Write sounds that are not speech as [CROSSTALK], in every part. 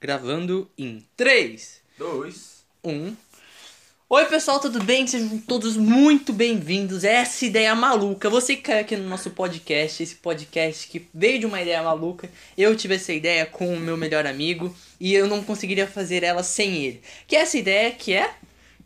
Gravando em 3, Dois. 1. Oi, pessoal, tudo bem? Sejam todos muito bem-vindos a essa ideia maluca. Você que caiu aqui no nosso podcast, esse podcast que veio de uma ideia maluca. Eu tive essa ideia com o meu melhor amigo e eu não conseguiria fazer ela sem ele. Que é essa ideia que é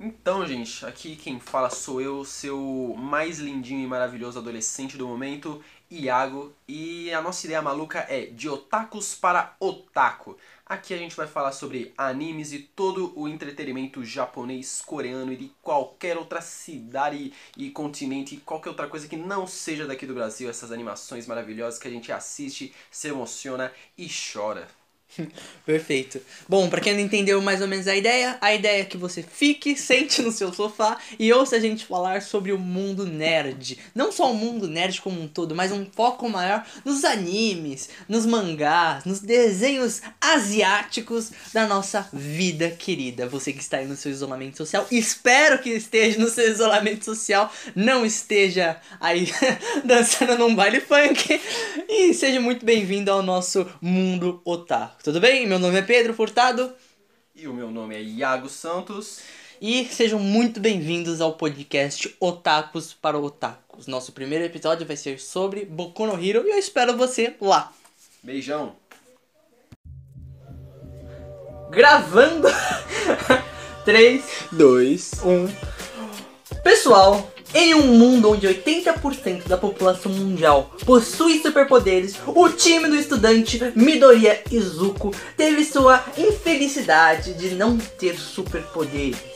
Então, gente, aqui quem fala sou eu, seu mais lindinho e maravilhoso adolescente do momento, Iago. E a nossa ideia maluca é de otakus para otaku. Aqui a gente vai falar sobre animes e todo o entretenimento japonês, coreano e de qualquer outra cidade e continente e qualquer outra coisa que não seja daqui do Brasil. Essas animações maravilhosas que a gente assiste, se emociona e chora. [LAUGHS] Perfeito. Bom, pra quem não entendeu mais ou menos a ideia, a ideia é que você fique, [LAUGHS] sente no seu sofá e ouça a gente falar sobre o mundo nerd. Não só o mundo nerd como um todo, mas um foco maior nos animes, nos mangás, nos desenhos asiáticos da nossa vida querida. Você que está aí no seu isolamento social, espero que esteja no seu isolamento social, não esteja aí [LAUGHS] dançando num baile funk. E seja muito bem-vindo ao nosso mundo otaku. Tudo bem? Meu nome é Pedro Furtado E o meu nome é Iago Santos. e sejam muito bem-vindos ao podcast Otakus para Otakus. Nosso primeiro episódio vai ser sobre Boku no Hero e eu espero você lá. Beijão! Gravando [LAUGHS] 3, Dois. 1. Pessoal, em um mundo onde 80% da população mundial possui superpoderes, o time do estudante Midoriya Izuku teve sua infelicidade de não ter superpoderes.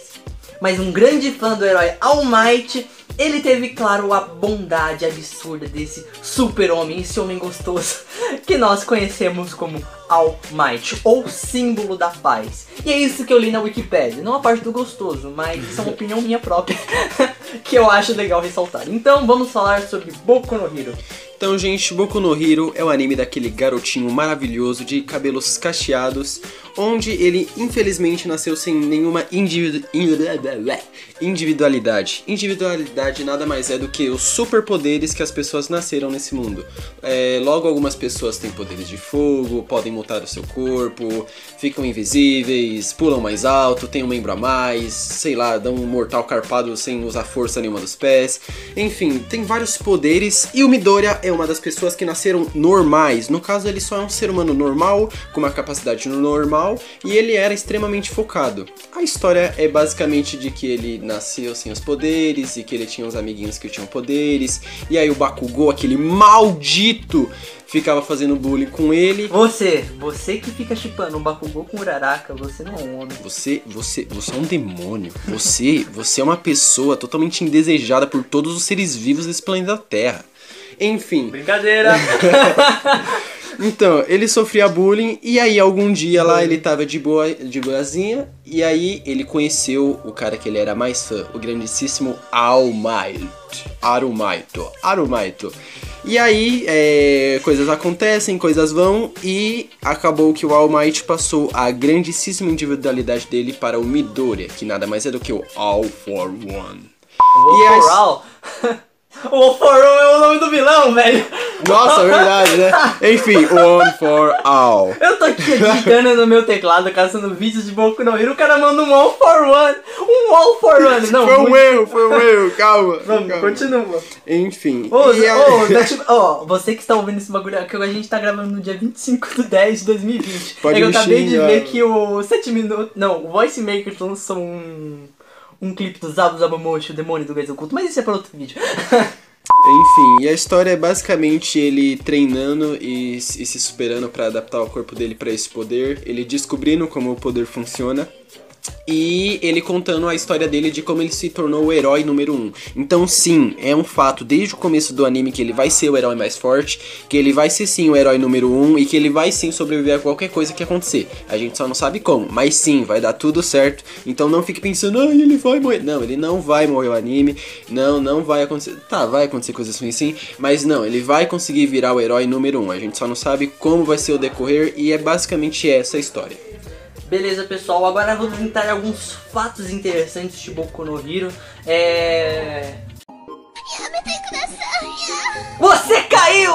Mas um grande fã do herói All Might, ele teve, claro, a bondade absurda desse super-homem, esse homem gostoso, [LAUGHS] que nós conhecemos como All Might, ou símbolo da paz. E é isso que eu li na Wikipedia, não a parte do gostoso, mas isso é uma opinião minha própria, [LAUGHS] que eu acho legal ressaltar. Então vamos falar sobre Boku no Hero. Então, gente, Boku no Hero é o anime daquele garotinho maravilhoso de cabelos cacheados, onde ele infelizmente nasceu sem nenhuma individu- individualidade. Individualidade nada mais é do que os superpoderes que as pessoas nasceram nesse mundo. É, logo, algumas pessoas têm poderes de fogo, podem mutar o seu corpo, ficam invisíveis, pulam mais alto, têm um membro a mais, sei lá, dão um mortal carpado sem usar força nenhuma dos pés. Enfim, tem vários poderes e o Midoriya é uma das pessoas que nasceram normais. No caso, ele só é um ser humano normal, com uma capacidade normal, e ele era extremamente focado. A história é basicamente de que ele nasceu sem os poderes e que ele tinha uns amiguinhos que tinham poderes, e aí o Bakugou, aquele maldito, ficava fazendo bullying com ele. Você, você que fica chipando um Bakugou com Uraraka, você não é um homem. Você, você, você é um demônio. Você, você é uma pessoa totalmente indesejada por todos os seres vivos desse planeta Terra. Enfim, Brincadeira! [LAUGHS] então, ele sofria bullying e aí algum dia lá ele tava de boa, de boazinha e aí ele conheceu o cara que ele era mais fã, o grandíssimo Almighty. Arumaito. Arumaito. E aí, é, coisas acontecem, coisas vão, e acabou que o All Might passou a grandíssima individualidade dele para o Midoriya, que nada mais é do que o All for One. E All. [LAUGHS] O All for All é o nome do vilão, velho. Nossa, [LAUGHS] verdade, né? Enfim, One for All. Eu tô aqui digitando no meu teclado, caçando vídeos de Boku no Hero, o cara manda um All for One. Um All for One. Não, Foi um muito- erro, foi um erro, calma. [LAUGHS] Vamos, calma. continua. Enfim. Ô, e a- ô, ó, você que está ouvindo esse bagulho aqui, a gente tá gravando no dia 25 de 10 de 2020. Pode é que eu acabei de xingar. ver que o 7 minutos. Não, o Voice Maker lançou um. Um clipe do Zabu Zabumoshi, o demônio do Gás Oculto, mas isso é para outro vídeo. [LAUGHS] Enfim, e a história é basicamente ele treinando e, e se superando pra adaptar o corpo dele pra esse poder, ele descobrindo como o poder funciona. E ele contando a história dele de como ele se tornou o herói número 1. Um. Então, sim, é um fato desde o começo do anime que ele vai ser o herói mais forte, que ele vai ser sim o herói número 1 um, e que ele vai sim sobreviver a qualquer coisa que acontecer. A gente só não sabe como, mas sim, vai dar tudo certo. Então não fique pensando, ah, ele vai morrer. Não, ele não vai morrer o anime. Não, não vai acontecer. Tá, vai acontecer coisas assim sim, mas não, ele vai conseguir virar o herói número 1. Um. A gente só não sabe como vai ser o decorrer e é basicamente essa a história. Beleza, pessoal, agora vamos entrar alguns fatos interessantes de Boku no Hero. É. Você caiu!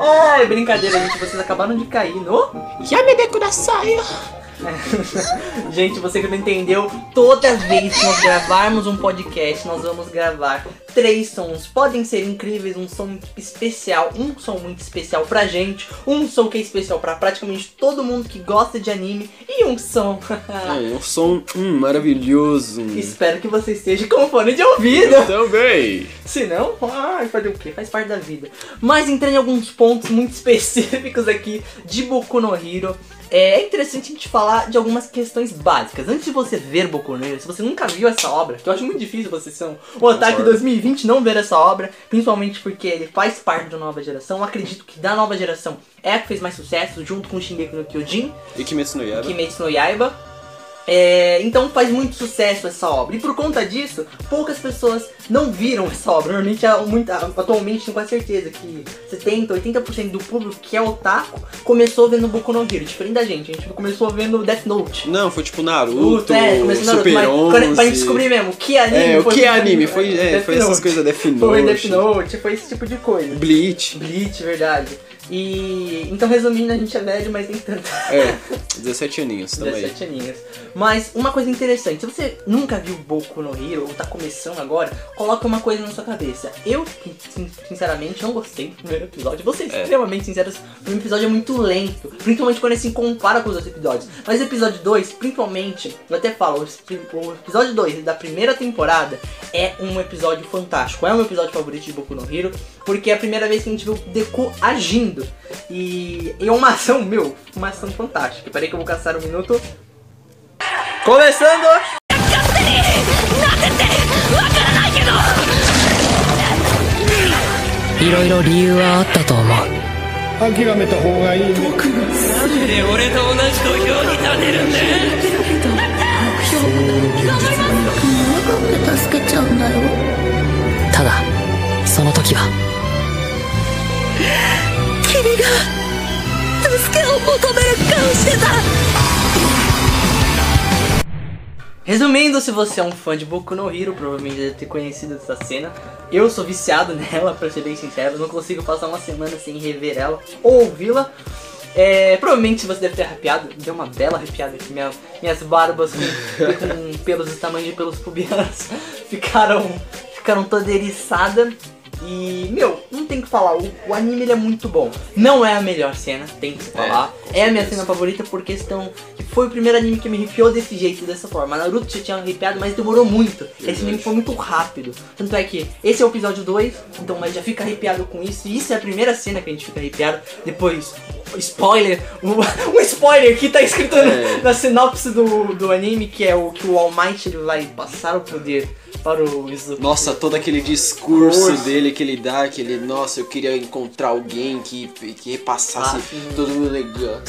Ai, [LAUGHS] brincadeira, gente. Vocês acabaram de cair no. Yamede kudasai. [LAUGHS] Gente, você que não entendeu, toda vez que nós gravarmos um podcast, nós vamos gravar três sons. Podem ser incríveis, um som especial, um som muito especial pra gente, um som que é especial pra praticamente todo mundo que gosta de anime e um som. É, um som hum, maravilhoso. Espero que você esteja com fone de ouvido. Também. Se não, ai, fazer o quê? Faz parte da vida. Mas entrando em alguns pontos muito [LAUGHS] específicos aqui de Boku no Hero. É interessante a gente falar de algumas questões básicas. Antes de você ver Boku no Hero, se você nunca viu essa obra, que eu acho muito difícil vocês são o Otaku Concordo. 2020 não ver essa obra, principalmente porque ele faz parte da nova geração. Eu acredito que da nova geração é a que fez mais sucesso, junto com Shingeki no Kyojin, E Kimetsu no Yaiba. Kimetsu no Yaiba. É, então faz muito sucesso essa obra. E por conta disso, poucas pessoas não viram essa obra. Normalmente, muita, atualmente, tenho quase certeza que 70, 80% do público que é otaku começou vendo Boku no Hero. Diferente da gente, a gente começou vendo Death Note. Não, foi tipo Naruto, é, começou Naruto, Super mas 11. quando- pra gente descobrir mesmo que anime É, o foi que é anime? Foi, é, foi essas coisas Death Note. Foi Death Note, foi esse tipo de coisa. Bleach. Bleach, verdade. E então resumindo, a gente é velho, mas nem tanto. É, [LAUGHS] 17 aninhos também. 17 aninhos. Mas uma coisa interessante, se você nunca viu Boku no Hero ou tá começando agora, coloca uma coisa na sua cabeça. Eu, sin- sinceramente, não gostei do primeiro episódio. Vou ser É. extremamente sincero, o primeiro episódio é muito lento. Principalmente quando ele se compara com os outros episódios. Mas o episódio 2, principalmente, eu até falo, o episódio 2 da primeira temporada é um episódio fantástico. É o meu episódio favorito de Boku no Hero, porque é a primeira vez que a gente vê o Deku agindo. E é uma ação, meu, uma ação fantástica. Peraí que eu vou caçar um minuto. Começando! いろいろ理由はあったと思う諦めた方がいいねで俺と同じ土俵に立てるんだ助けちゃうんだよただその時は君が助けを求める顔してた Resumindo, se você é um fã de Boku no Hero, provavelmente deve ter conhecido essa cena. Eu sou viciado [LAUGHS] nela, pra ser bem sincero. Eu não consigo passar uma semana sem rever ela ou ouvi-la. É, provavelmente você deve ter arrepiado. Deu uma bela arrepiada aqui. Minha, minhas barbas com, com [LAUGHS] pelos do tamanho de pelos pubianos [LAUGHS] ficaram, ficaram toda eriçada. E, meu, não tem que falar, o, o anime ele é muito bom. Não é a melhor cena, tem que se falar. É, a minha cena favorita por questão que foi o primeiro anime que me arrepiou desse jeito, dessa forma. Naruto já tinha arrepiado, mas demorou muito. Esse anime foi muito rápido. Tanto é que esse é o episódio 2, então mas já fica arrepiado com isso. E isso é a primeira cena que a gente fica arrepiado. Depois, spoiler, [LAUGHS] um, spoiler que tá escrito na- É. na sinopse do, do anime, que é o que o All Might ele vai passar o poder para o Izuku. Nossa, todo aquele discurso dele que ele dá, que ele, nossa, eu queria encontrar alguém que, que repassasse Ah, todo o legal.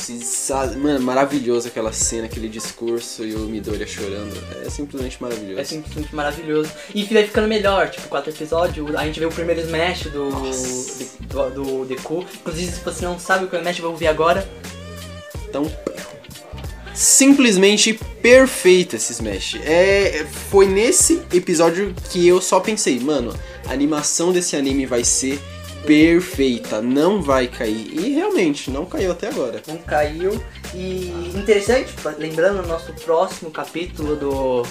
Mano, maravilhoso aquela cena, aquele discurso e o Midoriya chorando. É simplesmente maravilhoso. É simplesmente maravilhoso. E vai ficando melhor, tipo, quatro episódios, a gente vê o primeiro Smash do, do, do Deku. Inclusive, se você não sabe o que é o Smash, ouvir agora. Então, simplesmente perfeito esse Smash. É, foi nesse episódio que eu só pensei, mano, a animação desse anime vai ser perfeita, não vai cair. E realmente, não caiu até agora. Não caiu. E interessante, lembrando, o nosso próximo capítulo do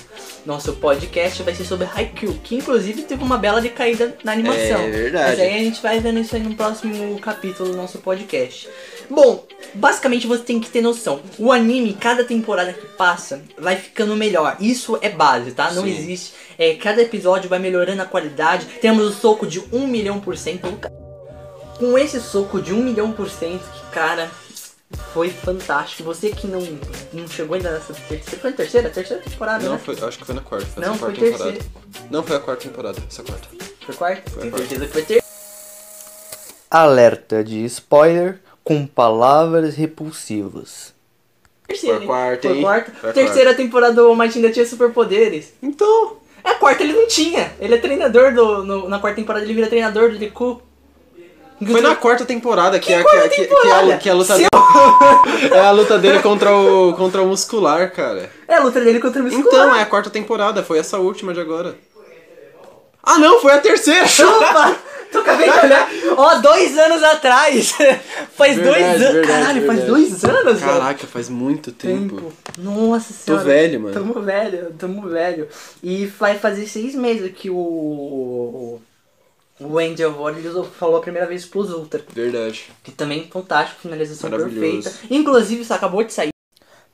nosso podcast vai ser sobre Haikyuu, que inclusive teve uma bela decaída na animação. É verdade. Mas aí a gente vai vendo isso aí no próximo capítulo do nosso podcast. Bom, basicamente você tem que ter noção. O anime, cada temporada que passa, vai ficando melhor. Isso é base, tá? Não Sim. existe. É, cada episódio vai melhorando a qualidade. Temos o soco de 1 milhão por cento. Com esse soco de 1 milhão por cento, que cara, foi fantástico. Você que não, não chegou ainda nessa terceira. Foi a terceira? Terceira temporada, Não, né? foi, acho que foi na quarta. Foi Não, essa foi quarta temporada. terceira. Não, foi a quarta temporada, essa quarta. Foi quarta? Foi a Tenho quarta. certeza que foi ter. Alerta de spoiler com palavras repulsivas. Terceira, Foi a quarta, Foi a hein? quarta. Foi a Terceira temporada do All Might ainda tinha superpoderes. Então, É, a quarta ele não tinha. Ele é treinador do. no- na quarta temporada ele vira treinador do Deku. foi na quarta temporada que, a, que, quarta a- que, que temporada? a, que a luta dele, [LAUGHS] é a luta dele contra o contra o muscular, cara. É a luta dele contra o Muscular. Então, é a quarta temporada, foi essa última de agora. Ah, não, foi a terceira. Chupa! [LAUGHS] [LAUGHS] Tô acabei de olhar. Ó, dois anos atrás. [LAUGHS] faz Verdade, dois anos. verdade, Caralho, faz verdade. dois anos. Caraca, faz muito tempo. Tempo. Nossa senhora. velho, mano. Tamo velho, tamo velho. E vai fazer seis meses que o. O Andy Award ele falou a primeira vez Plus Ultra. Verdade. Que também é fantástico, finalização perfeita. Inclusive, isso acabou de sair.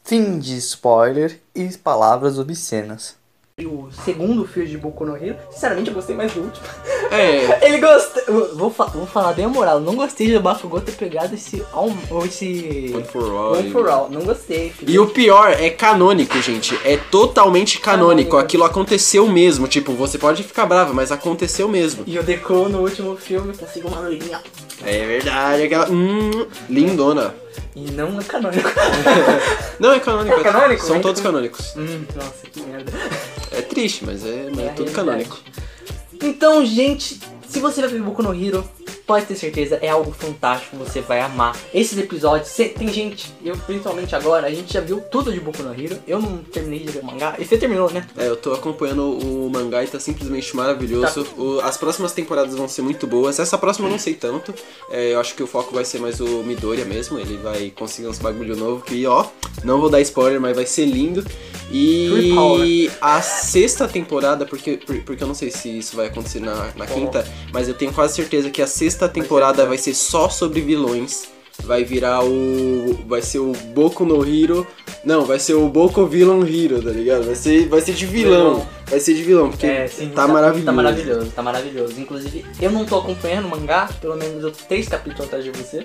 Fim de spoiler e palavras obscenas. E o segundo filme de Boku no Hero, sinceramente eu gostei mais do último. É, [LAUGHS] Ele gostou. eu Vou, fa- vou falar bem a moral, não gostei de Bakugou ter pegado esse. Ou esse. One for All. One for All, não gostei. filho. E o pior é canônico, gente. É totalmente canônico. Canônico. Aquilo aconteceu mesmo. Tipo, você pode ficar brava, mas aconteceu mesmo. E o Deco no último filme conseguiu uma loirinha. É verdade, aquela. Hum, lindona. E não é canônico. [LAUGHS] Não, é canônico. É canônico? São É todos canônico. canônicos. hum, nossa, que merda. É triste, mas é, mas é É tudo realidade. canônico. Então, gente, se você vai ver Boku no Hero, pode ter certeza, é algo fantástico, você vai amar. Esses episódios, cê- tem gente, eu principalmente agora, a gente já viu tudo de Boku no Hero. Eu não terminei de ver o mangá. E você terminou, né? É, eu tô acompanhando o mangá e tá simplesmente maravilhoso. Tá. O- as próximas temporadas vão ser muito boas. Essa próxima eu não sei tanto. É, eu acho que o foco vai ser mais o Midoriya mesmo. Ele vai conseguir uns bagulho novo que, ó, não vou dar spoiler, mas vai ser lindo. E power. a sexta temporada, porque, por- porque eu não sei se isso vai acontecer na, na quinta, mas eu tenho quase certeza que a sexta temporada vai ser só sobre vilões. Vai virar o. Vai ser o Boku no Hero. Não, vai ser o Boku Villain Hero, tá ligado? Vai ser, vai ser de vilão. Vai ser de vilão, porque É, sim, tá, maravilhoso. Tá maravilhoso, tá maravilhoso. Inclusive, eu não tô acompanhando o mangá, pelo menos eu três capítulos atrás de você.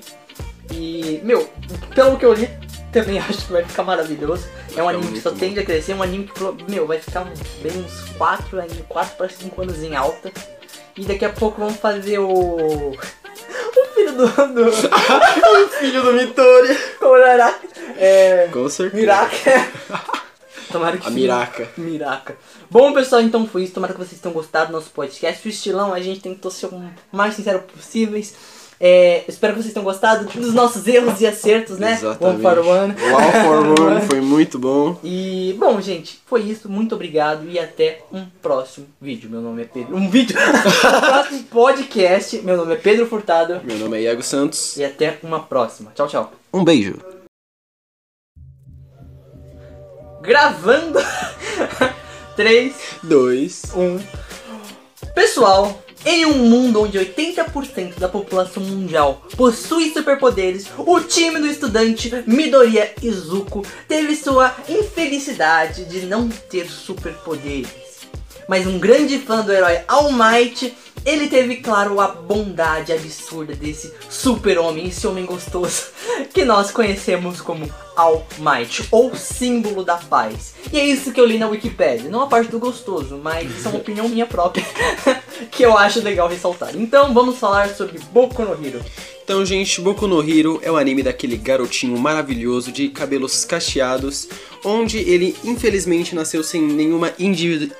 E, meu, pelo que eu li, [LAUGHS] também acho que vai ficar maravilhoso. É um anime que só bom. tende a crescer, é um anime que, meu, vai ficar bem uns 4, ainda 4 para 5 anos em alta. E daqui a pouco vamos fazer o. O filho do. do [LAUGHS] Filho do Midoriya. Uraraka. É. Com certeza. Miraka. [LAUGHS] Tomara que A sim. Miraka. Miraca. Bom, pessoal, então foi isso. Tomara que vocês tenham gostado do nosso podcast. O estilão, a gente tentou ser o mais sincero possíveis. É, espero que vocês tenham gostado dos nossos erros e acertos, né? Exatamente. One for one. O All for [LAUGHS] One foi muito bom. E, bom, gente, foi isso. Muito obrigado e até um próximo vídeo. Meu nome é Pedro. Um vídeo? um [LAUGHS] próximo podcast. Meu nome é Pedro Furtado. Meu nome é Iago Santos. E até uma próxima. Tchau, tchau. Um beijo. Gravando. [LAUGHS] 3, Dois. 1. Pessoal, em um mundo onde 80% da população mundial possui superpoderes, o time do estudante Midoriya Izuku teve sua infelicidade de não ter superpoderes. Mas um grande fã do herói All Might, ele teve, claro, a bondade absurda desse super-homem, esse homem gostoso, [LAUGHS] que nós conhecemos como All Might, ou símbolo da paz. E é isso que eu li na Wikipedia, não a parte do gostoso, mas isso é uma opinião minha própria, [LAUGHS] que eu acho legal ressaltar. Então vamos falar sobre Boku no Hero. Então, gente, Boku no Hero é o anime daquele garotinho maravilhoso de cabelos cacheados, onde ele infelizmente nasceu sem nenhuma individu-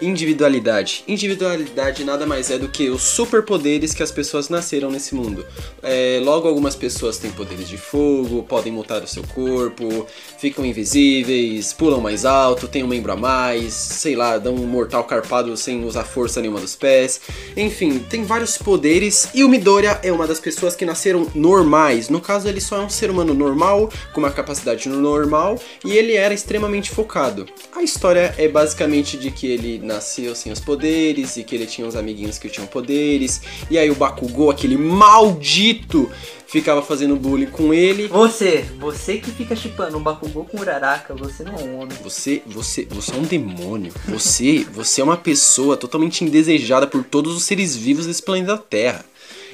individualidade. Individualidade nada mais é do que os superpoderes que as pessoas nasceram nesse mundo. É, logo, algumas pessoas têm poderes de fogo, podem mutar o seu corpo, ficam invisíveis, pulam mais alto, têm um membro a mais, sei lá, dão um mortal carpado sem usar força nenhuma dos pés. Enfim, tem vários poderes e o Midoriya é uma das pessoas que nasceram normais. No caso, ele só é um ser humano normal, com uma capacidade normal, e ele era extremamente focado. A história é basicamente de que ele nasceu sem os poderes e que ele tinha uns amiguinhos que tinham poderes, e aí o Bakugou, aquele maldito, ficava fazendo bullying com ele. Você, você que fica chipando um Bakugou com Uraraka, você não é um homem. Você, você, você é um demônio. Você, você é uma pessoa totalmente indesejada por todos os seres vivos desse planeta Terra.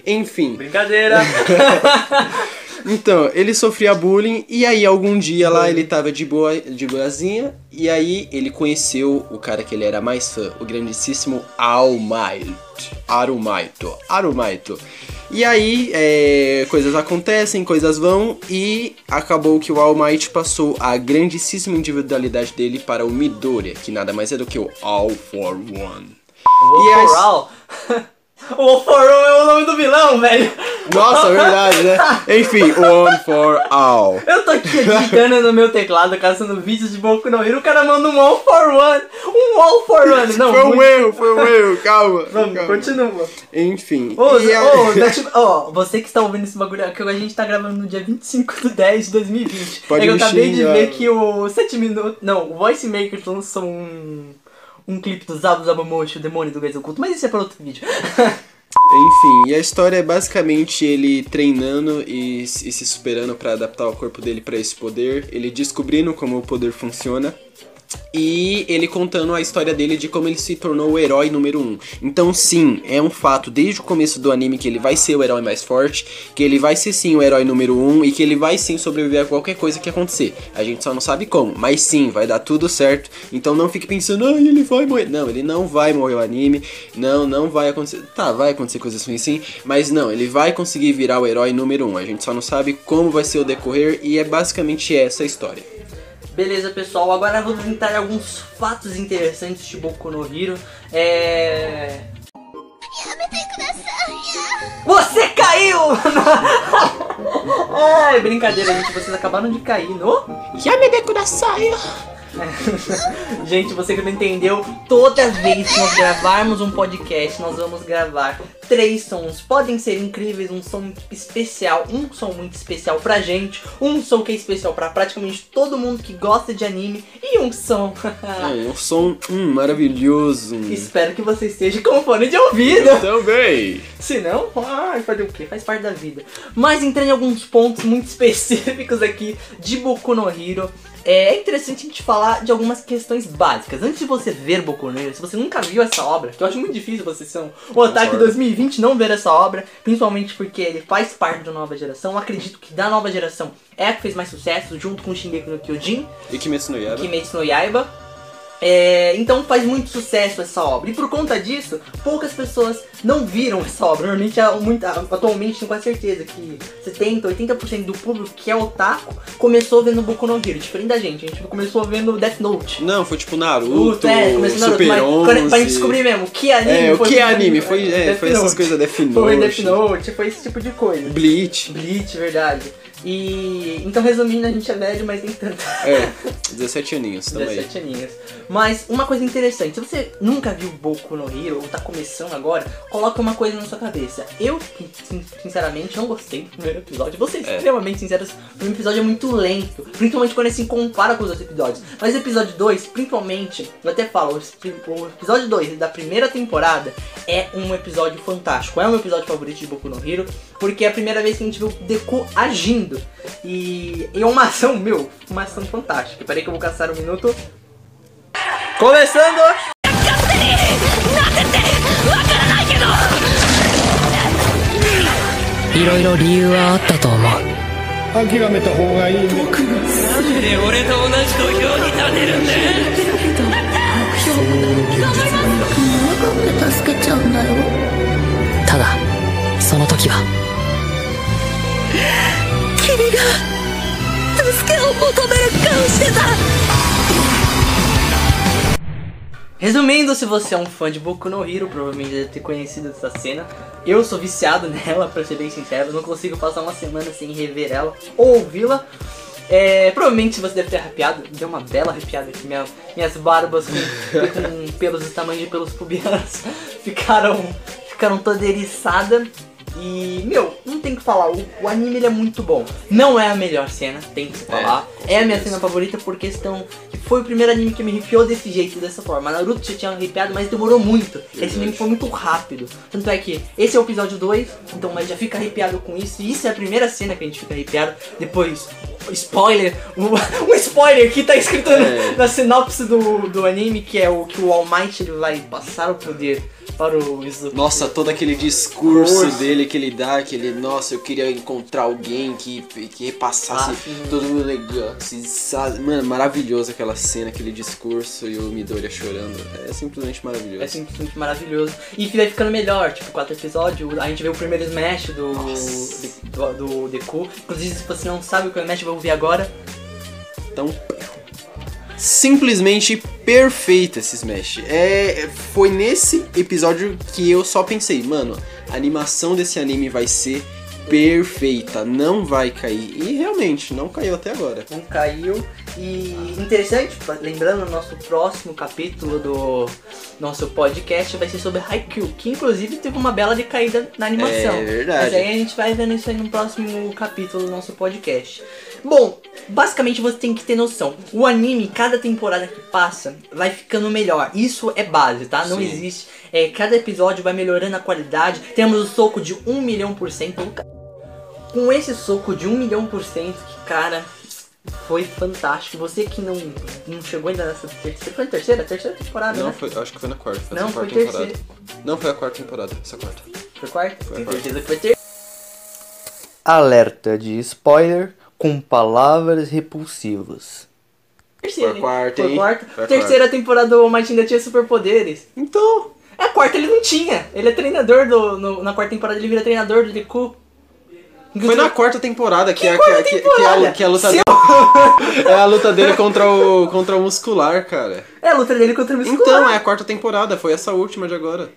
Enfim, Brincadeira! [LAUGHS] então, ele sofria bullying e aí algum dia lá ele tava de boa, de boazinha e aí ele conheceu o cara que ele era mais fã, o grandíssimo All Might. Arumaito. Arumaito. E aí, é, coisas acontecem, coisas vão, e acabou que o All Might passou a grandíssima individualidade dele para o Midoriya, que nada mais é do que o All for One. Vou E as- for all. [LAUGHS] O All for One é o nome do vilão, velho. Nossa, verdade, né? [LAUGHS] Enfim, One for All. Eu tô aqui digitando no meu teclado, caçando vídeos de Boku no Hero, o cara manda um All for One. Um All for One. Não, Foi um muito- erro, foi um erro, calma. Vamos, calma. continua. Enfim. Ô, dá tipo- ó, você que está ouvindo esse bagulho, é que a gente tá gravando no dia 25 de 10 de 2020. Pode é que eu acabei de xingar. ver que o 7 minutos. Não, o Voice Maker lançou um. Um clipe do Zabu Zabamoshi, o demônio do Gás Oculto, mas isso é para outro vídeo. [LAUGHS] Enfim, e a história é basicamente ele treinando e, e se superando pra adaptar o corpo dele pra esse poder, ele descobrindo como o poder funciona. E ele contando a história dele de como ele se tornou o herói número 1. Um. Então, sim, é um fato desde o começo do anime que ele vai ser o herói mais forte, que ele vai ser sim o herói número 1 um, e que ele vai sim sobreviver a qualquer coisa que acontecer. A gente só não sabe como, mas sim, vai dar tudo certo. Então não fique pensando, ah, ele vai morrer. Não, ele não vai morrer o anime. Não, não vai acontecer. Tá, vai acontecer coisas ruins sim, mas não, ele vai conseguir virar o herói número 1. Um. A gente só não sabe como vai ser o decorrer e é basicamente essa a história. Beleza, pessoal, agora entrar em alguns fatos interessantes de Boku no Hero. É. Você caiu! Ai, [LAUGHS] brincadeira, gente. Vocês acabaram de cair no. [LAUGHS] Gente, você que não entendeu, toda vez que nós gravarmos um podcast, nós vamos gravar três sons. Podem ser incríveis, um som especial, um som muito especial pra gente, um som que é especial pra praticamente todo mundo que gosta de anime e um som. É um som hum, maravilhoso. Espero que você esteja com fone de ouvido. Também. Se não, ai, fazer o quê? Faz parte da vida. Mas entrando em alguns pontos muito [LAUGHS] específicos aqui de Boku no Hero, é interessante a gente falar de algumas questões básicas. Antes de você ver Boku no Hero, se você nunca viu essa obra, que eu acho muito difícil você ser um otaku Concordo. 2020 não ver essa obra, principalmente porque ele faz parte da nova geração. Eu acredito que da nova geração é a que fez mais sucesso, junto com Shingeki no Kyojin, E Kimetsu no Yaiba. Kimetsu no Yaiba. É, então faz muito sucesso essa obra. E por conta disso, poucas pessoas não viram essa obra. Normalmente, muita, atualmente, tenho quase certeza que 70, 80% do público que é otaku começou vendo Boku no Hero. Diferente da gente, a gente começou vendo Death Note. Não, foi tipo Naruto, é, começou Naruto, Super mas 11. quando- pra gente descobrir mesmo o que é anime. É, o que é anime? Foi, é, Death foi essas coisas Death Note. Foi Death Note, foi esse tipo de coisa. Bleach. Bleach, verdade. E então resumindo, a gente é velho, mas nem tanto. É, [LAUGHS] 17 aninhos também. 17 aninhos. Mas uma coisa interessante, se você nunca viu Boku no Hero ou tá começando agora, coloca uma coisa na sua cabeça. Eu, sin- sinceramente, não gostei do primeiro episódio. Vou ser É. extremamente sincero, o primeiro episódio é muito lento. Principalmente quando ele se compara com os outros episódios. Mas o episódio 2, principalmente, eu até falo, o episódio 2 da primeira temporada é um episódio fantástico. É o meu episódio favorito de Boku no Hero, porque é a primeira vez que a gente viu Deku agindo. E é uma ação, meu, uma ação fantástica. Peraí que eu vou caçar um minuto. Começando! Eu ただその時は君が助けを求める顔してた Resumindo, se você é um fã de Boku no Hero, provavelmente deve ter conhecido essa cena. Eu sou viciado nela, [LAUGHS] pra ser bem sincero. Não consigo passar uma semana sem rever ela ou ouvi-la. É, provavelmente se você deve ter arrepiado, deu uma bela arrepiada aqui. Minha, minhas barbas com, [LAUGHS] com pelos do tamanho de pelos pubianos [LAUGHS] ficaram, ficaram toda eriçada. E, meu, não tem o que falar, o, o anime é muito bom. Não é a melhor cena, tem que se falar. com É, a minha cena favorita por questão que foi o primeiro anime que me arrepiou desse jeito, dessa forma. Naruto já tinha arrepiado, mas demorou muito. Esse Verdade. anime foi muito rápido. Tanto é que esse é o episódio 2, então mas já fica arrepiado com isso. E isso é a primeira cena que a gente fica arrepiado. Depois, spoiler, [LAUGHS] um, um spoiler que tá escrito É. na sinopse do, do anime, que é o que o All Might ele vai passar o poder para o. Nossa, todo aquele discurso Discurso. dele que ele dá, que ele, nossa, eu queria encontrar alguém que, que repassasse Ah, todo o meu negócio. sabe? Mano, maravilhoso aquela cena, aquele discurso e o Midoriya chorando. É simplesmente maravilhoso. É simplesmente maravilhoso. E vai ficando melhor, tipo, quatro episódios, a gente vê o primeiro Smash do, do, do Deku. Inclusive, se você não sabe o que é o Smash, vai ouvir agora. Então, simplesmente perfeito esse Smash. É, foi nesse episódio que eu só pensei, mano, a animação desse anime vai ser perfeita, não vai cair. E realmente, não caiu até agora. não caiu. E interessante, lembrando, o nosso próximo capítulo do nosso podcast vai ser sobre Haikyuu, que inclusive teve uma bela decaída na animação. É verdade. Mas aí a gente vai vendo isso aí no próximo capítulo do nosso podcast. Bom, basicamente você tem que ter noção. O anime, cada temporada que passa, vai ficando melhor. Isso é base, tá? Não Sim. existe. É, cada episódio vai melhorando a qualidade. Temos o soco de 1 milhão por cento. Com esse soco de 1 milhão por cento, que cara, foi fantástico. Você que não, não chegou ainda nessa terceira. Foi na terceira? Terceira temporada, Não, né? foi, acho que foi na quarta. Foi Não, essa foi quarta temporada. terceira. Não, foi a quarta temporada, essa quarta. Foi quarta? Foi a quarta. certeza que foi ter. Alerta de spoiler com palavras repulsivas. Terceira, Foi a quarta, Foi hein? quarta. Foi a Terceira temporada o All Might ainda tinha superpoderes. Então, É, a quarta ele não tinha. Ele é treinador do. no- na quarta temporada ele vira treinador do Deku. foi na quarta temporada que, Que a, que, quarta a- que, que a, temporada? a luta Se dele. [LAUGHS] [LAUGHS] é a luta dele contra o, contra o muscular, cara. É a luta dele contra o muscular. Então, é a quarta temporada, foi essa última de agora.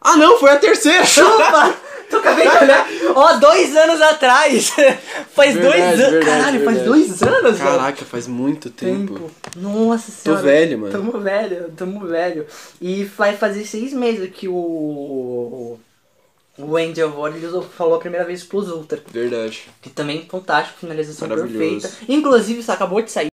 Ah não, foi a terceira! Chupa! [LAUGHS] Tu acabei de olhar. Ó, dois anos atrás. [LAUGHS] faz dois Verdade, anos. verdade, Caralho, faz verdade. dois anos, velho. Caraca, faz muito tempo. tempo. Nossa senhora. velho, mano. Tamo velho, tamo velho. E vai fazer seis meses que o. O ele usou- falou a primeira vez pros Ultra. Verdade. Que também é fantástico, finalização perfeita. Inclusive, isso acabou de sair.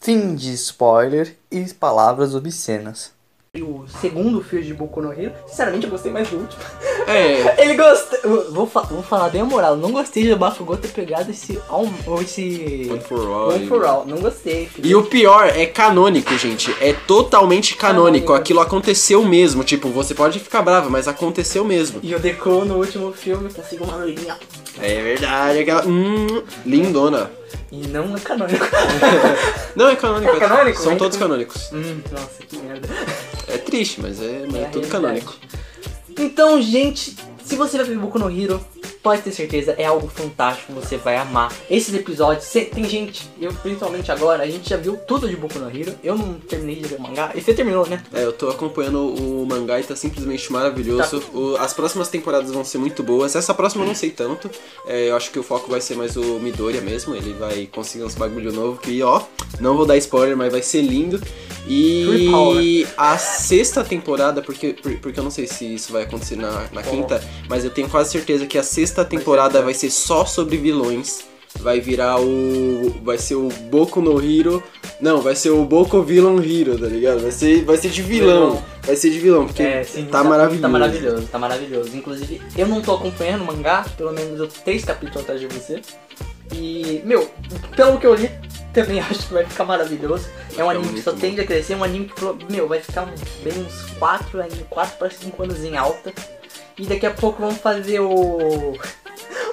Fim de spoiler e palavras obscenas. E o segundo filme de Boku no Hero, sinceramente eu gostei mais do último. É, [LAUGHS] Ele gosta. Vou, fa- vou falar bem a moral, eu não gostei de Bakugou ter pegado esse. Ou esse. One for All. One for All. Não gostei, filho. E o pior é canônico, gente. É totalmente canônico. Canônico. Aquilo aconteceu mesmo. Tipo, você pode ficar bravo, mas aconteceu mesmo. E o Deku no último filme conseguiu uma loirinha. É verdade, aquela. Hum, lindona. E não é canônico. [LAUGHS] Não, é canônico. É canônico? São É todos canônico. canônicos. hum, nossa, que merda. É triste, mas é, mas é, a tudo realidade. canônico. Então, gente, se você vai ver Boku no Hero, pode ter certeza, é algo fantástico, você vai amar. Esses episódios, cê- tem gente, eu principalmente agora, a gente já viu tudo de Boku no Hero. Eu não terminei de ler o mangá, e você terminou, né? É, eu tô acompanhando o mangá e tá simplesmente maravilhoso. Tá. O- as próximas temporadas vão ser muito boas. Essa próxima eu não sei tanto. É, eu acho que o foco vai ser mais o Midoriya mesmo. Ele vai conseguir uns bagulho novo que, ó, não vou dar spoiler, mas vai ser lindo. E a sexta temporada, porque, por- porque eu não sei se isso vai acontecer na, na quinta, mas eu tenho quase certeza que a sexta temporada vai ser só sobre vilões. Vai virar o. Vai ser o Boku no Hero. Não, vai ser o Boku Villain Hero, tá ligado? Vai ser, vai ser de vilão. Vai ser de vilão, porque tá, maravilhoso. Tá maravilhoso, tá maravilhoso. Inclusive, eu não tô acompanhando o mangá, pelo menos eu tô três capítulos atrás de você. E, meu, pelo que eu li, [LAUGHS] também acho que vai ficar maravilhoso. É um anime que só tende a crescer, um anime que, meu, vai ficar uns, bem uns 4, 4 para 5 anos em alta. E daqui a pouco vamos fazer o. [LAUGHS]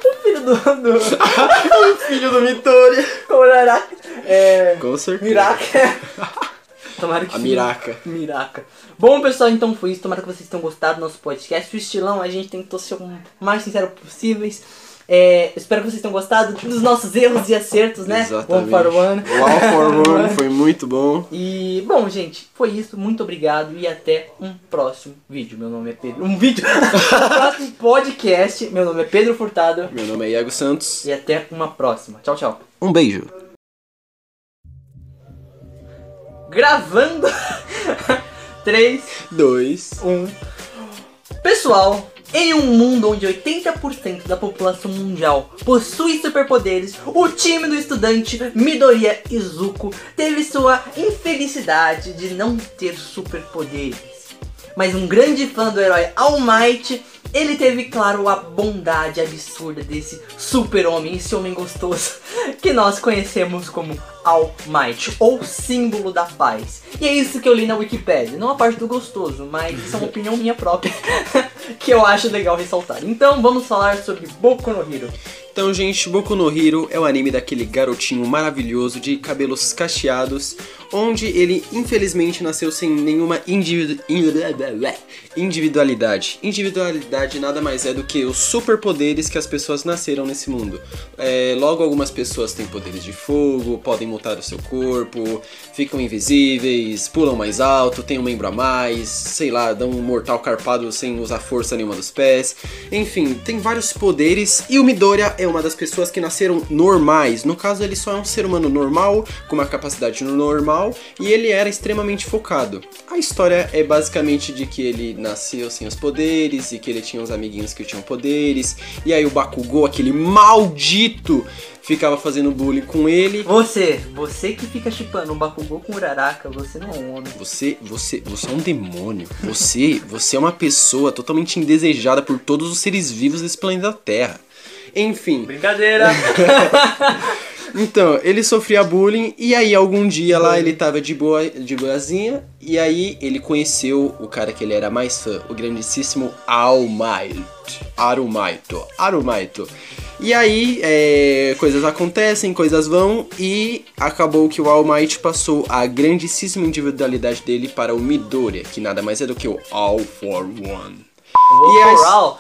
O filho do. do [LAUGHS] o filho do Midoriya. como era? É. Com certeza. Miraca. [LAUGHS] Tomara que A. Miraca. Miraca. Bom, pessoal, então foi isso. Tomara que vocês tenham gostado do nosso podcast. O estilão, a gente tentou ser o mais sincero possíveis. É, espero que vocês tenham gostado dos nossos erros e acertos, né? Exatamente. One for one. O All for One foi muito bom. E, bom, gente, foi isso. Muito obrigado e até um próximo vídeo. Meu nome é Pedro. Um vídeo? um [LAUGHS] próximo podcast. Meu nome é Pedro Furtado. Meu nome é Iago Santos. E até uma próxima. Tchau, tchau. Um beijo. Gravando. [LAUGHS] 3, Dois. 1. Pessoal, em um mundo onde 80% da população mundial possui superpoderes, o time do estudante Midoriya Izuku teve sua infelicidade de não ter superpoderes. Mas um grande fã do herói All Might, ele teve, claro, a bondade absurda desse super-homem, esse homem gostoso, [LAUGHS] que nós conhecemos como All Might, ou símbolo da paz. E é isso que eu li na Wikipedia, não a parte do gostoso, mas isso é uma opinião minha própria, [LAUGHS] que eu acho legal ressaltar. Então vamos falar sobre Boku no Hero. Então, gente, Boku no Hero é o anime daquele garotinho maravilhoso de cabelos cacheados, onde ele infelizmente nasceu sem nenhuma individu- individualidade. Individualidade nada mais é do que os superpoderes que as pessoas nasceram nesse mundo. É, logo, algumas pessoas têm poderes de fogo, podem mutar o seu corpo, ficam invisíveis, pulam mais alto, têm um membro a mais, sei lá, dão um mortal carpado sem usar força nenhuma dos pés. Enfim, tem vários poderes e o Midoriya é uma das pessoas que nasceram normais. No caso, ele só é um ser humano normal, com uma capacidade normal, e ele era extremamente focado. A história é basicamente de que ele nasceu sem os poderes e que ele tinha uns amiguinhos que tinham poderes, e aí o Bakugou, aquele maldito, ficava fazendo bullying com ele. Você, você que fica chipando um Bakugou com Uraraka, você não é um homem. Você, você, você é um demônio. Você, você é uma pessoa totalmente indesejada por todos os seres vivos desse planeta Terra. Enfim, Brincadeira! [LAUGHS] então, ele sofria bullying e aí algum dia lá ele tava de boa, de boazinha e aí ele conheceu o cara que ele era mais fã, o grandíssimo All Might. Arumaito. Arumaito. E aí, é, coisas acontecem, coisas vão, e acabou que o All Might passou a grandíssima individualidade dele para o Midoriya, que nada mais é do que o All for One. O E All as- for All.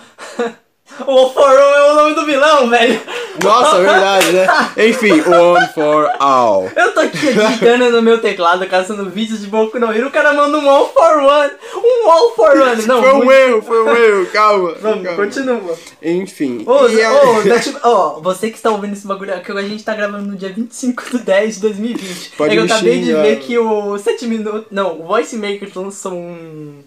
O All for All é o nome do vilão, velho. Nossa, [LAUGHS] verdade, né? Enfim, One for All. Eu tô aqui digitando no meu teclado, caçando vídeos de Boku no Hero, o cara manda um All for One. Um All for One. Não, Foi um muito- erro, foi um erro, calma. Vamos, calma. continua. Enfim. Ô, e a- ô, tipo- ó, você que está ouvindo esse bagulho aqui, a gente tá gravando no dia 25 de 10 de 2020. Pode é que eu acabei de xingar. ver que o 7 minutos. Não, o Voice Maker lançou um.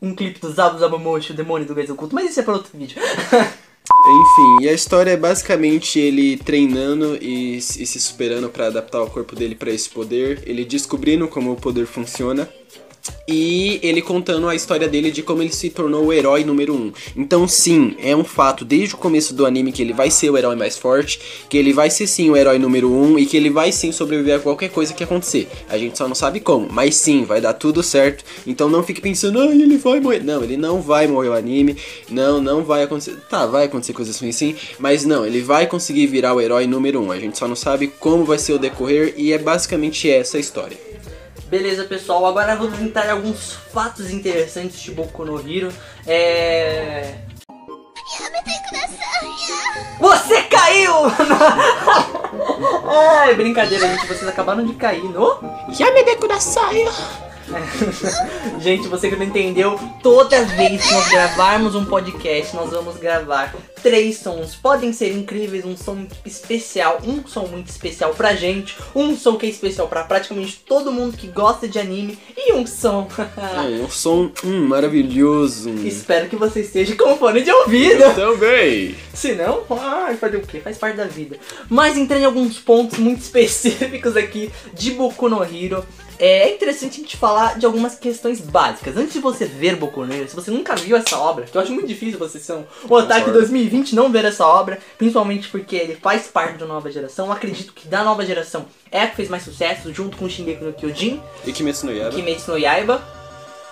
Um clipe do Zabu Zabumoshi, o demônio do Gás Oculto, mas isso é para outro vídeo. [LAUGHS] Enfim, e a história é basicamente ele treinando e, e se superando pra adaptar o corpo dele pra esse poder, ele descobrindo como o poder funciona. E ele contando a história dele de como ele se tornou o herói número 1. Um. Então, sim, é um fato desde o começo do anime que ele vai ser o herói mais forte, que ele vai ser sim o herói número 1 um, e que ele vai sim sobreviver a qualquer coisa que acontecer. A gente só não sabe como, mas sim, vai dar tudo certo. Então não fique pensando, ah, ele vai morrer. Não, ele não vai morrer o anime. Não, não vai acontecer. Tá, vai acontecer coisas assim sim, mas não, ele vai conseguir virar o herói número 1. Um. A gente só não sabe como vai ser o decorrer e é basicamente essa a história. Beleza, pessoal, agora vamos entrar alguns fatos interessantes de Boku no Hero. É. Você caiu! Ai, [LAUGHS] brincadeira, gente. Vocês acabaram de cair no. [LAUGHS] Gente, você que não entendeu, toda vez que nós gravarmos um podcast, nós vamos gravar três sons. Podem ser incríveis, um som especial, um som muito especial pra gente, um som que é especial pra praticamente todo mundo que gosta de anime e um som. É, um som hum, maravilhoso. Espero que você esteja com fone de ouvido. Também. Se não, ai, fazer o quê? Faz parte da vida. Mas entrando em alguns pontos muito [LAUGHS] específicos aqui de Boku no Hero. É interessante a gente falar de algumas questões básicas. Antes de você ver Boku no Hero, se você nunca viu essa obra, que eu acho muito difícil você ser um otaku Concordo. 2020 não ver essa obra, principalmente porque ele faz parte da nova geração. Eu acredito que da nova geração é a que fez mais sucesso, junto com Shingeki no Kyojin, E Kimetsu no Yaiba. Kimetsu no Yaiba.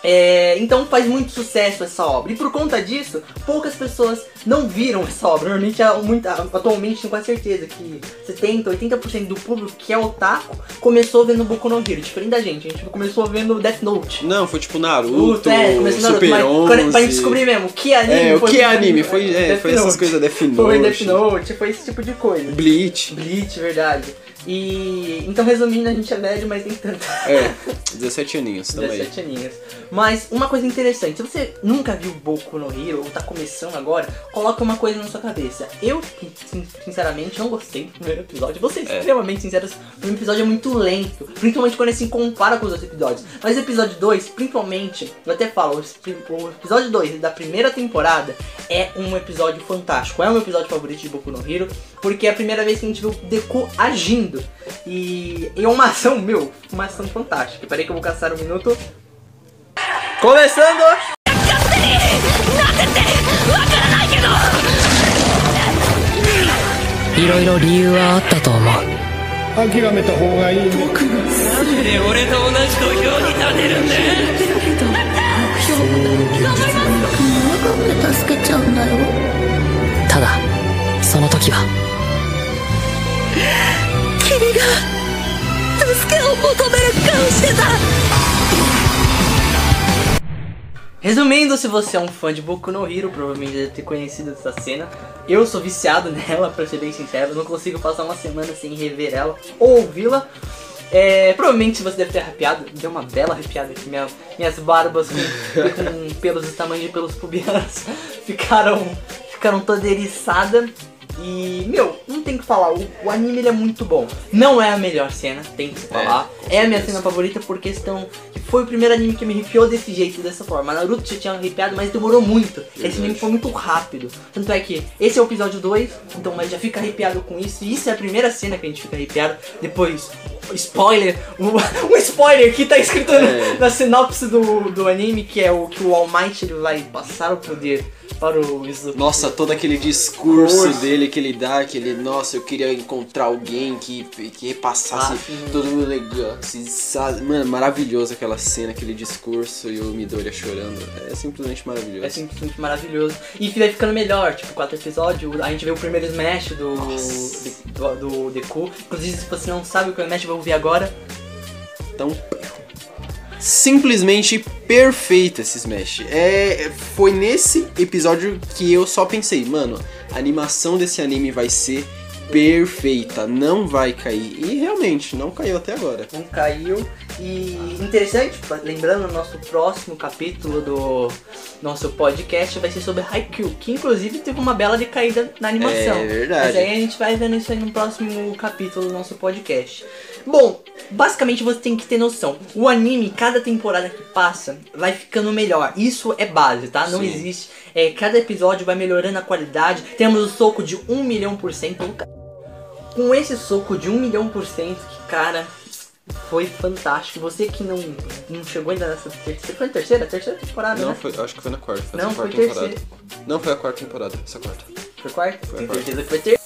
É, então faz muito sucesso essa obra. E por conta disso, poucas pessoas não viram essa obra. Normalmente, muita, atualmente, tenho quase certeza que 70, 80% do público que é otaku começou vendo Boku no Hero. Diferente da gente, a gente começou vendo Death Note. Não, foi tipo Naruto, é, começou Naruto, Super mas 11. quando- pra gente descobrir mesmo que anime É, o que é anime? Foi, é, foi essas coisas Death Note. Foi Death Note, foi esse tipo de coisa. Bleach. Bleach, verdade. E então resumindo, a gente é médio, mas nem tanto. É, 17 aninhos também. 17 aninhos. Mas uma coisa interessante, se você nunca viu Boku no Hero ou tá começando agora, coloca uma coisa na sua cabeça. Eu, sin- sinceramente, não gostei do primeiro episódio. Vou ser É. extremamente sincero, o primeiro episódio é muito lento. Principalmente quando ele se compara com os outros episódios. Mas o episódio 2, principalmente, eu até falo, o episódio 2 da primeira temporada é um episódio fantástico. É o meu episódio favorito de Boku no Hero, porque é a primeira vez que a gente viu o Deku agindo. E é uma ação, meu, uma ação fantástica. Peraí que eu vou caçar um minuto. Começando! いろいろ理 Resumindo, se você é um fã de Boku no Hero, provavelmente deve ter conhecido essa cena. Eu sou viciado [LAUGHS] nela, pra ser bem sincero. Não consigo passar uma semana sem rever ela ou ouvi-la. É, provavelmente você deve ter arrepiado. Deu uma bela arrepiada aqui. Minha, minhas barbas com, [LAUGHS] com pelos do tamanho de pelos pubianos [LAUGHS] ficaram, ficaram toda eriçada. E, meu, não tem o que falar, o, o anime ele é muito bom. Não é a melhor cena, tem que se falar. com É, a minha cena favorita por questão que foi o primeiro anime que me arrepiou desse jeito, dessa forma. Naruto já tinha arrepiado, mas demorou muito. Esse anime foi muito rápido. Tanto é que esse é o episódio 2, então mas já fica arrepiado com isso. E isso é a primeira cena que a gente fica arrepiado. Depois, spoiler, um, [LAUGHS] spoiler que tá escrito na- É. na sinopse do, do anime, que é o que o All Might ele vai passar o poder para o Izuku. Nossa, todo aquele discurso Discurso. dele que ele dá, que ele, nossa, eu queria encontrar alguém que, que repassasse Ah, todo o legal. Mano, maravilhoso aquela cena, aquele discurso e o Midoriya chorando. É simplesmente maravilhoso. É simplesmente maravilhoso. E vai ficando melhor, tipo, quatro episódios, a gente vê o primeiro Smash do, do, do Deku. Inclusive, se você não sabe o que é o Smash, vai ouvir agora. Então, simplesmente perfeito esse Smash. É, foi nesse episódio que eu só pensei, mano, a animação desse anime vai ser perfeita, não vai cair. E realmente, não caiu até agora. Não caiu. E interessante, lembrando, o nosso próximo capítulo do nosso podcast vai ser sobre Haikyuu, que inclusive teve uma bela decaída na animação. É verdade. Mas aí a gente vai vendo isso aí no próximo capítulo do nosso podcast. Bom, basicamente você tem que ter noção. O anime, cada temporada que passa, vai ficando melhor. Isso é base, tá? Não Sim. existe. É, cada episódio vai melhorando a qualidade. Temos o soco de 1 milhão por cento. Com esse soco de 1 milhão por cento, que cara, foi fantástico. Você que não, não chegou ainda nessa terceira. Foi a terceira? Terceira temporada, Não, né? foi, acho que foi na quarta. Foi Não, foi quarta temporada. terceira. Não, foi a quarta temporada, essa quarta. Foi quarta? Foi quarta. certeza que foi terceira.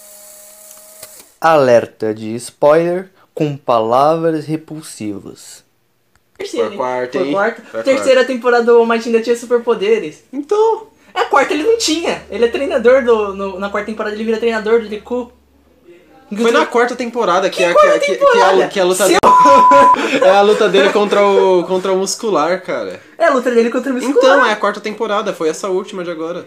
Alerta de spoiler com palavras repulsivas. Terceira, quarta, hein? quarta. Terceira temporada do All Might ainda tinha superpoderes. Então, É a quarta ele não tinha. Ele é treinador do. no- na quarta temporada ele vira treinador do Deku. foi na quarta temporada que, é, que, quarta que, que, temporada? a, que a luta Seu- dele, [LAUGHS] é a luta dele contra o contra o muscular, cara. É a luta dele contra o muscular. Então, é a quarta temporada, foi essa última de agora.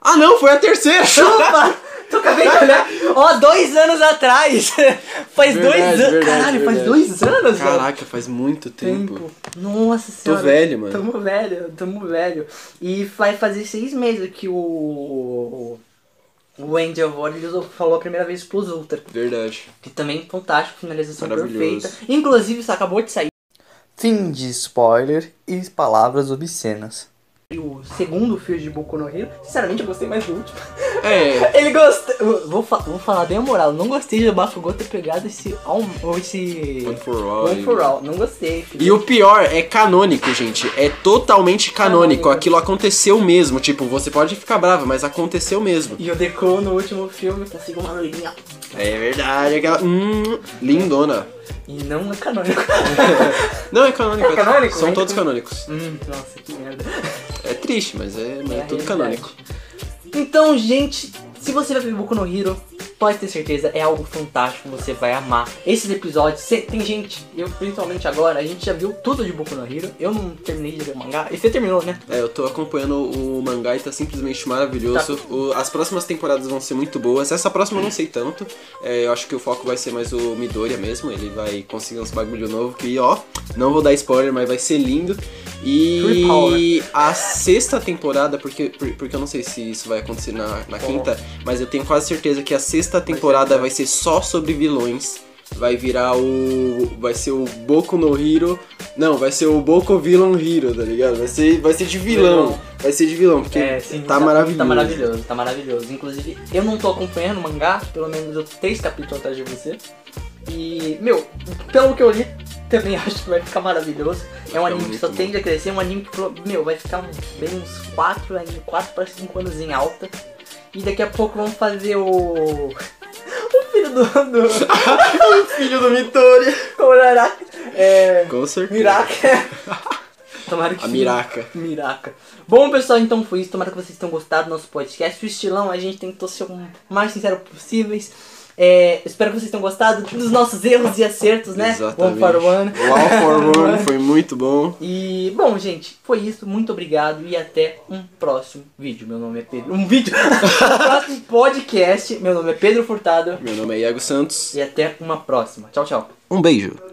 Ah, não, foi a terceira. Chupa! [LAUGHS] [LAUGHS] Tu acabei de olhar. Ó, dois anos atrás. [LAUGHS] faz Verdade, dois anos. verdade, Caralho, faz verdade. dois anos, velho. Caraca, faz muito tempo. Tempo. Nossa senhora. velho, mano. Tamo velho, tamo velho. E vai fazer seis meses que o. O Andy usou- falou a primeira vez Plus Ultra. Verdade. Que também é fantástico, finalização perfeita. Inclusive, isso acabou de sair. Fim de spoiler e palavras obscenas. E o segundo filme de Boku no Hero, sinceramente eu gostei mais do último. É, [LAUGHS] Ele gosta. Vou, fa- vou falar bem a moral. Não gostei de Bakugou ter pegado esse. Ou esse. One for All. One for All. Não gostei. filho. E o pior é canônico, gente. É totalmente canônico. Canônico. Aquilo aconteceu mesmo. Tipo, você pode ficar brava, mas aconteceu mesmo. E o Deku no último filme conseguiu uma loirinha. É verdade, aquela. Hum, lindona. E não é canônico. [LAUGHS] Não, é canônico. É canônico? São Vem todos canônicos. hum, nossa, que merda. É triste, mas é, mas é É tudo canônico. Então, gente, se você vai ver Boku no Hero, pode ter certeza, é algo fantástico, você vai amar. Esses episódios, cê- tem gente, eu principalmente agora, a gente já viu tudo de Boku no Hero. Eu não terminei de ver o mangá. E você terminou, né? É, eu tô acompanhando o mangá e tá simplesmente maravilhoso. Tá. O- as próximas temporadas vão ser muito boas. Essa próxima eu não sei tanto. É, eu acho que o foco vai ser mais o Midoriya mesmo. Ele vai conseguir uns bagulho novo que, ó, não vou dar spoiler, mas vai ser lindo. E a sexta temporada, porque, por- porque eu não sei se isso vai acontecer na, na quinta, mas eu tenho quase certeza que a sexta temporada vai ser só sobre vilões. Vai virar o. Vai ser o Boku no Hero. Não, vai ser o Boku Villain Hero, tá ligado? Vai ser, vai ser de vilão. Vai ser de vilão, porque tá, maravilhoso. Tá maravilhoso, tá maravilhoso. Inclusive, eu não tô acompanhando o mangá, pelo menos eu tô três capítulos atrás de você. E, meu, pelo que eu li, [LAUGHS] também acho que vai ficar maravilhoso. É um anime que só tende a crescer, é um anime que, meu, vai ficar bem uns 4, 4 para 5 anos em alta. E daqui a pouco vamos fazer o. O filho do. do [LAUGHS] Filho do Midoriya. o Uraraka. É. Com certeza. Miraka. [LAUGHS] Tomara que A sim. Miraka. Miraca. Bom, pessoal, então foi isso. Tomara que vocês tenham gostado do nosso podcast. O estilão, a gente tentou ser o mais sincero possíveis. É, espero que vocês tenham gostado dos nossos erros e acertos, né? Exatamente. One for one. O All for One foi muito bom. E, bom, gente, foi isso. Muito obrigado e até um próximo vídeo. Meu nome é Pedro. Um vídeo? um [LAUGHS] próximo podcast. Meu nome é Pedro Furtado. Meu nome é Iago Santos. E até uma próxima. Tchau, tchau. Um beijo.